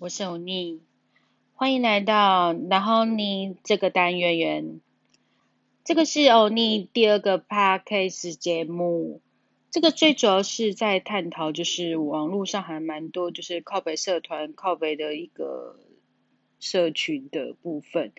我是欧尼，欢迎来到然后你这个单元。这个是欧尼第二个 podcast 节目。这个最主要是在探讨，就是网络上还蛮多，就是靠北社团靠北的一个社群的部分。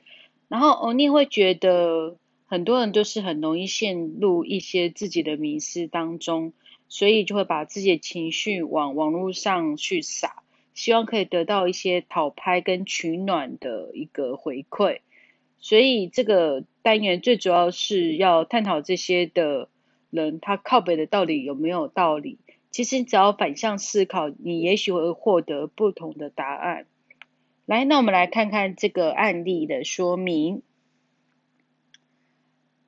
然后欧尼会觉得，很多人都是很容易陷入一些自己的迷失当中，所以就会把自己的情绪往网络上去撒。希望可以得到一些讨拍跟取暖的一个回馈，所以这个单元最主要是要探讨这些的人他靠北的到底有没有道理。其实只要反向思考，你也许会获得不同的答案。来，那我们来看看这个案例的说明。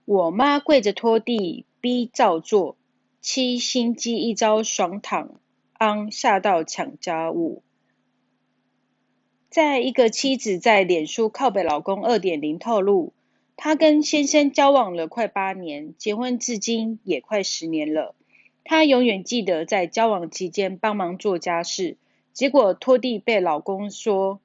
我妈跪着拖地，逼照做，七心机一招爽躺，昂吓到抢家务。在一个妻子在脸书靠北老公二点零透露，她跟先生交往了快八年，结婚至今也快十年了。她永远记得在交往期间帮忙做家事，结果拖地被老公说：“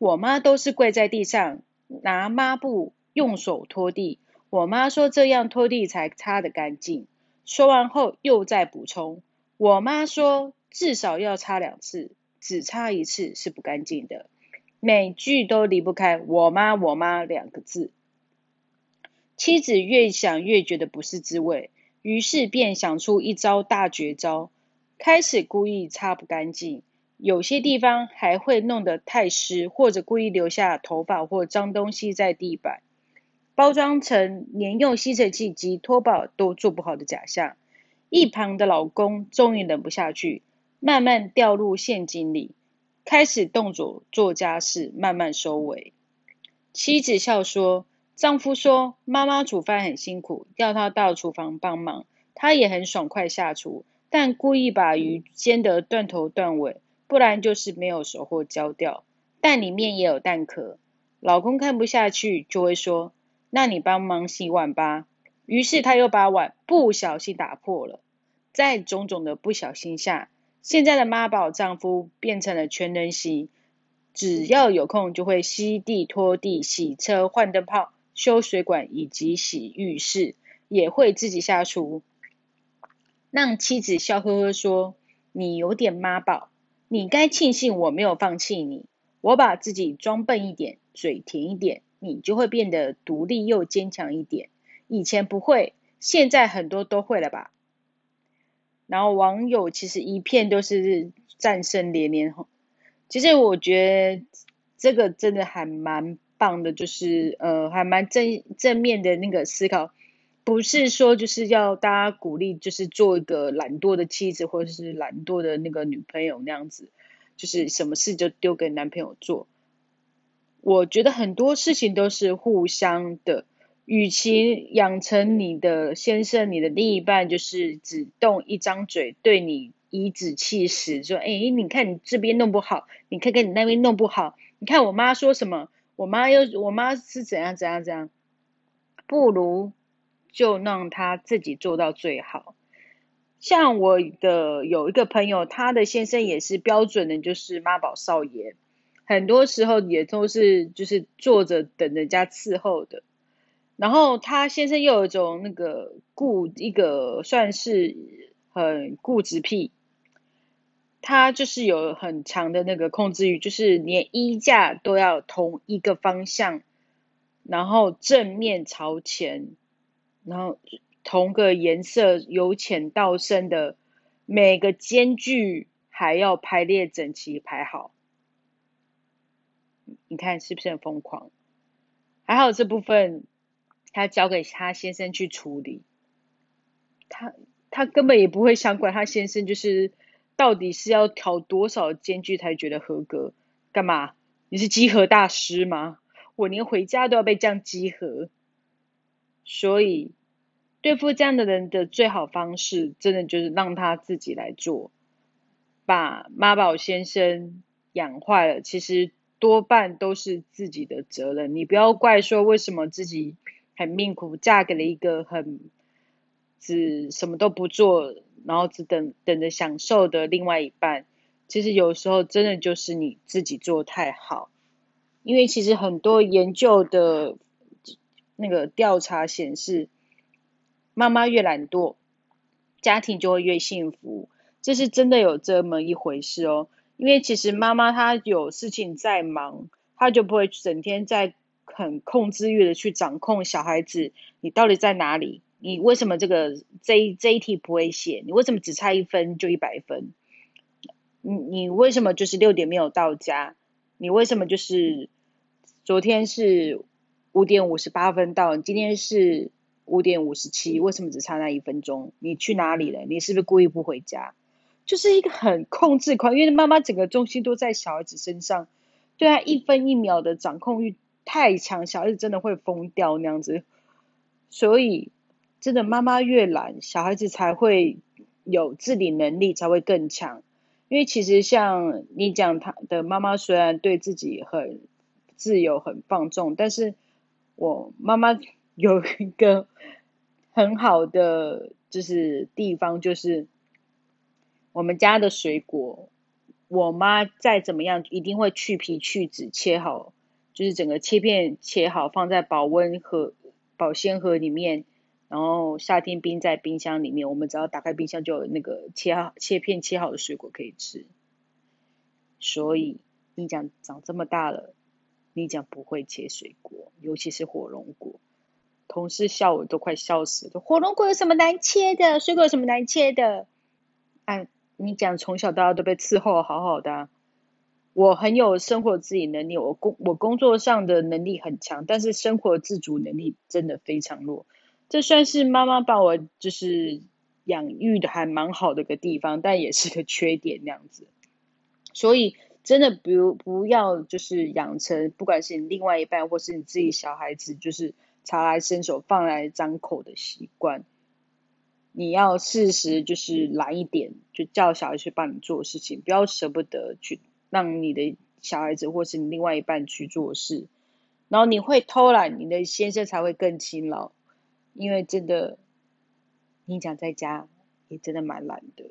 我妈都是跪在地上拿抹布用手拖地，我妈说这样拖地才擦得干净。”说完后又再补充：“我妈说至少要擦两次，只擦一次是不干净的。”每句都离不开“我妈，我妈”两个字。妻子越想越觉得不是滋味，于是便想出一招大绝招，开始故意擦不干净，有些地方还会弄得太湿，或者故意留下头发或脏东西在地板，包装成连用吸尘器及拖把都做不好的假象。一旁的老公终于忍不下去，慢慢掉入陷阱里。开始动作做家事，慢慢收尾。妻子笑说：“丈夫说妈妈煮饭很辛苦，要他到厨房帮忙，他也很爽快下厨，但故意把鱼煎得断头断尾，不然就是没有熟或焦掉，蛋里面也有蛋壳。老公看不下去，就会说：那你帮忙洗碗吧。于是他又把碗不小心打破了，在种种的不小心下。”现在的妈宝丈夫变成了全能型，只要有空就会吸地、拖地、洗车、换灯泡、修水管以及洗浴室，也会自己下厨，让妻子笑呵呵说：“你有点妈宝，你该庆幸我没有放弃你。我把自己装笨一点，嘴甜一点，你就会变得独立又坚强一点。以前不会，现在很多都会了吧？”然后网友其实一片都是战胜连连其实我觉得这个真的还蛮棒的，就是呃还蛮正正面的那个思考，不是说就是要大家鼓励，就是做一个懒惰的妻子或者是懒惰的那个女朋友那样子，就是什么事就丢给男朋友做。我觉得很多事情都是互相的。与其养成你的先生、你的另一半，就是只动一张嘴对你颐指气使，说：“哎，你看你这边弄不好，你看看你那边弄不好，你看我妈说什么，我妈又我妈是怎样怎样怎样。”不如就让他自己做到最好。像我的有一个朋友，他的先生也是标准的，就是妈宝少爷，很多时候也都是就是坐着等人家伺候的。然后他先生又有一种那个固一个算是很固执癖，他就是有很强的那个控制欲，就是连衣架都要同一个方向，然后正面朝前，然后同个颜色由浅到深的每个间距还要排列整齐排好，你看是不是很疯狂？还好这部分。他交给他先生去处理，他他根本也不会想管他先生，就是到底是要调多少间距才觉得合格？干嘛？你是集合大师吗？我连回家都要被这样集合，所以对付这样的人的最好方式，真的就是让他自己来做。把妈宝先生养坏了，其实多半都是自己的责任。你不要怪说为什么自己。很命苦，嫁给了一个很只什么都不做，然后只等等着享受的另外一半。其实有时候真的就是你自己做太好，因为其实很多研究的那个调查显示，妈妈越懒惰，家庭就会越幸福，这是真的有这么一回事哦。因为其实妈妈她有事情在忙，她就不会整天在很控制欲的去掌控小孩子，你到底在哪里？你为什么这个这一这一题不会写？你为什么只差一分就一百分？你你为什么就是六点没有到家？你为什么就是昨天是五点五十八分到，今天是五点五十七？为什么只差那一分钟？你去哪里了？你是不是故意不回家？就是一个很控制狂，因为妈妈整个重心都在小孩子身上，对他一分一秒的掌控欲太强，小孩子真的会疯掉那样子。所以，真的妈妈越懒，小孩子才会有自理能力才会更强。因为其实像你讲，他的妈妈虽然对自己很自由、很放纵，但是我妈妈有一个很好的就是地方，就是。我们家的水果，我妈再怎么样一定会去皮去籽切好，就是整个切片切好放在保温盒、保鲜盒里面，然后夏天冰在冰箱里面。我们只要打开冰箱就有那个切好切片切好的水果可以吃。所以你讲长这么大了，你讲不会切水果，尤其是火龙果，同事笑我都快笑死了。火龙果有什么难切的？水果有什么难切的？哎。你讲从小到大都被伺候好好的，我很有生活自理能力，我工我工作上的能力很强，但是生活自主能力真的非常弱。这算是妈妈把我就是养育的还蛮好的一个地方，但也是个缺点那样子。所以真的不不要就是养成，不管是你另外一半或是你自己小孩子，就是茶来伸手饭来张口的习惯。你要适时就是懒一点，就叫小孩去帮你做事情，不要舍不得去让你的小孩子或是你另外一半去做事。然后你会偷懒，你的先生才会更勤劳，因为真的，你讲在家也真的蛮懒的。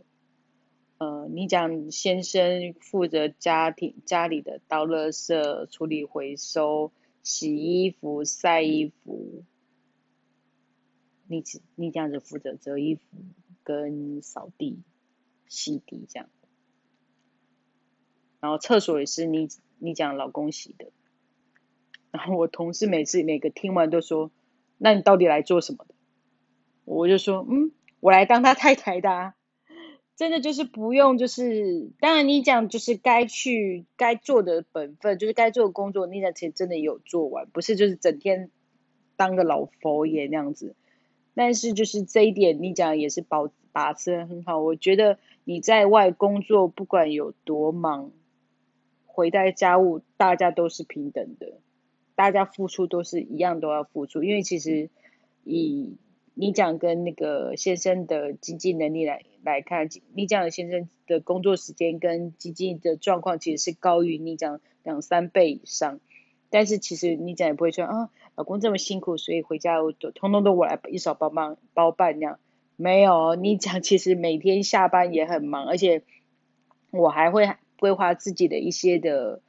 呃，你讲先生负责家庭家里的倒垃圾、处理回收、洗衣服、晒衣服。你只你这样子负责折衣服跟扫地、洗地这样，然后厕所也是你你讲老公洗的，然后我同事每次每个听完都说，那你到底来做什么的？我就说，嗯，我来当他太太的，啊，真的就是不用，就是当然你讲就是该去该做的本分，就是该做的工作，你讲其实真的有做完，不是就是整天当个老佛爷那样子。但是就是这一点，你讲也是保把持的很好。我觉得你在外工作，不管有多忙，回到家务，大家都是平等的，大家付出都是一样，都要付出。因为其实以你讲跟那个先生的经济能力来来看，你讲的先生的工作时间跟经济的状况，其实是高于你讲两三倍以上。但是其实你讲也不会说啊。老公这么辛苦，所以回家我都通通都我来一手帮忙包办那样。没有，你讲其实每天下班也很忙，而且我还会规划自己的一些的，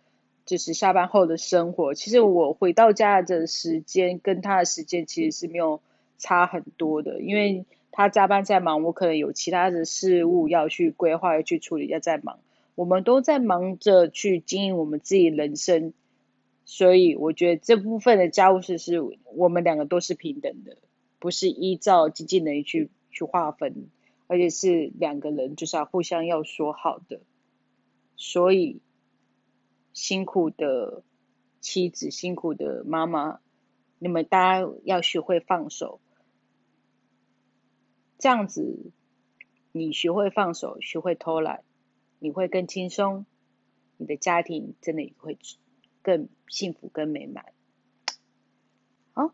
就是下班后的生活。其实我回到家的时间跟他的时间其实是没有差很多的，因为他加班在忙，我可能有其他的事物要去规划、要去处理，要在忙。我们都在忙着去经营我们自己人生。所以我觉得这部分的家务事是我们两个都是平等的，不是依照经济能力去去划分，而且是两个人就是要互相要说好的。所以辛苦的妻子，辛苦的妈妈，你们大家要学会放手，这样子你学会放手，学会偷懒，你会更轻松，你的家庭真的也会。更幸福、更美满。好，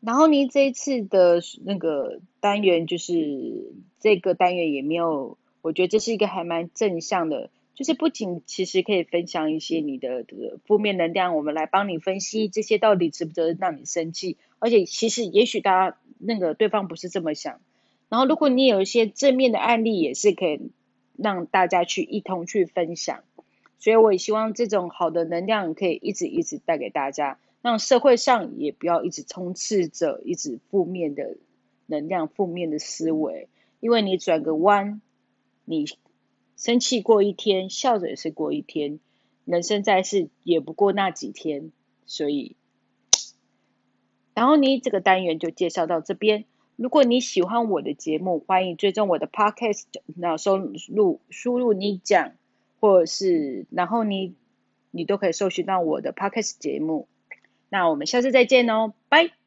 然后呢，这一次的那个单元，就是这个单元也没有，我觉得这是一个还蛮正向的，就是不仅其实可以分享一些你的负面能量，我们来帮你分析这些到底值不值得让你生气，而且其实也许大家那个对方不是这么想，然后如果你有一些正面的案例，也是可以让大家去一同去分享。所以我也希望这种好的能量可以一直一直带给大家，让社会上也不要一直充斥着一直负面的能量、负面的思维。因为你转个弯，你生气过一天，笑着也是过一天。人生在世也不过那几天，所以，然后呢，这个单元就介绍到这边。如果你喜欢我的节目，欢迎追踪我的 Podcast，那收录输入你讲。或者是，然后你你都可以搜寻到我的 podcast 节目。那我们下次再见哦，拜。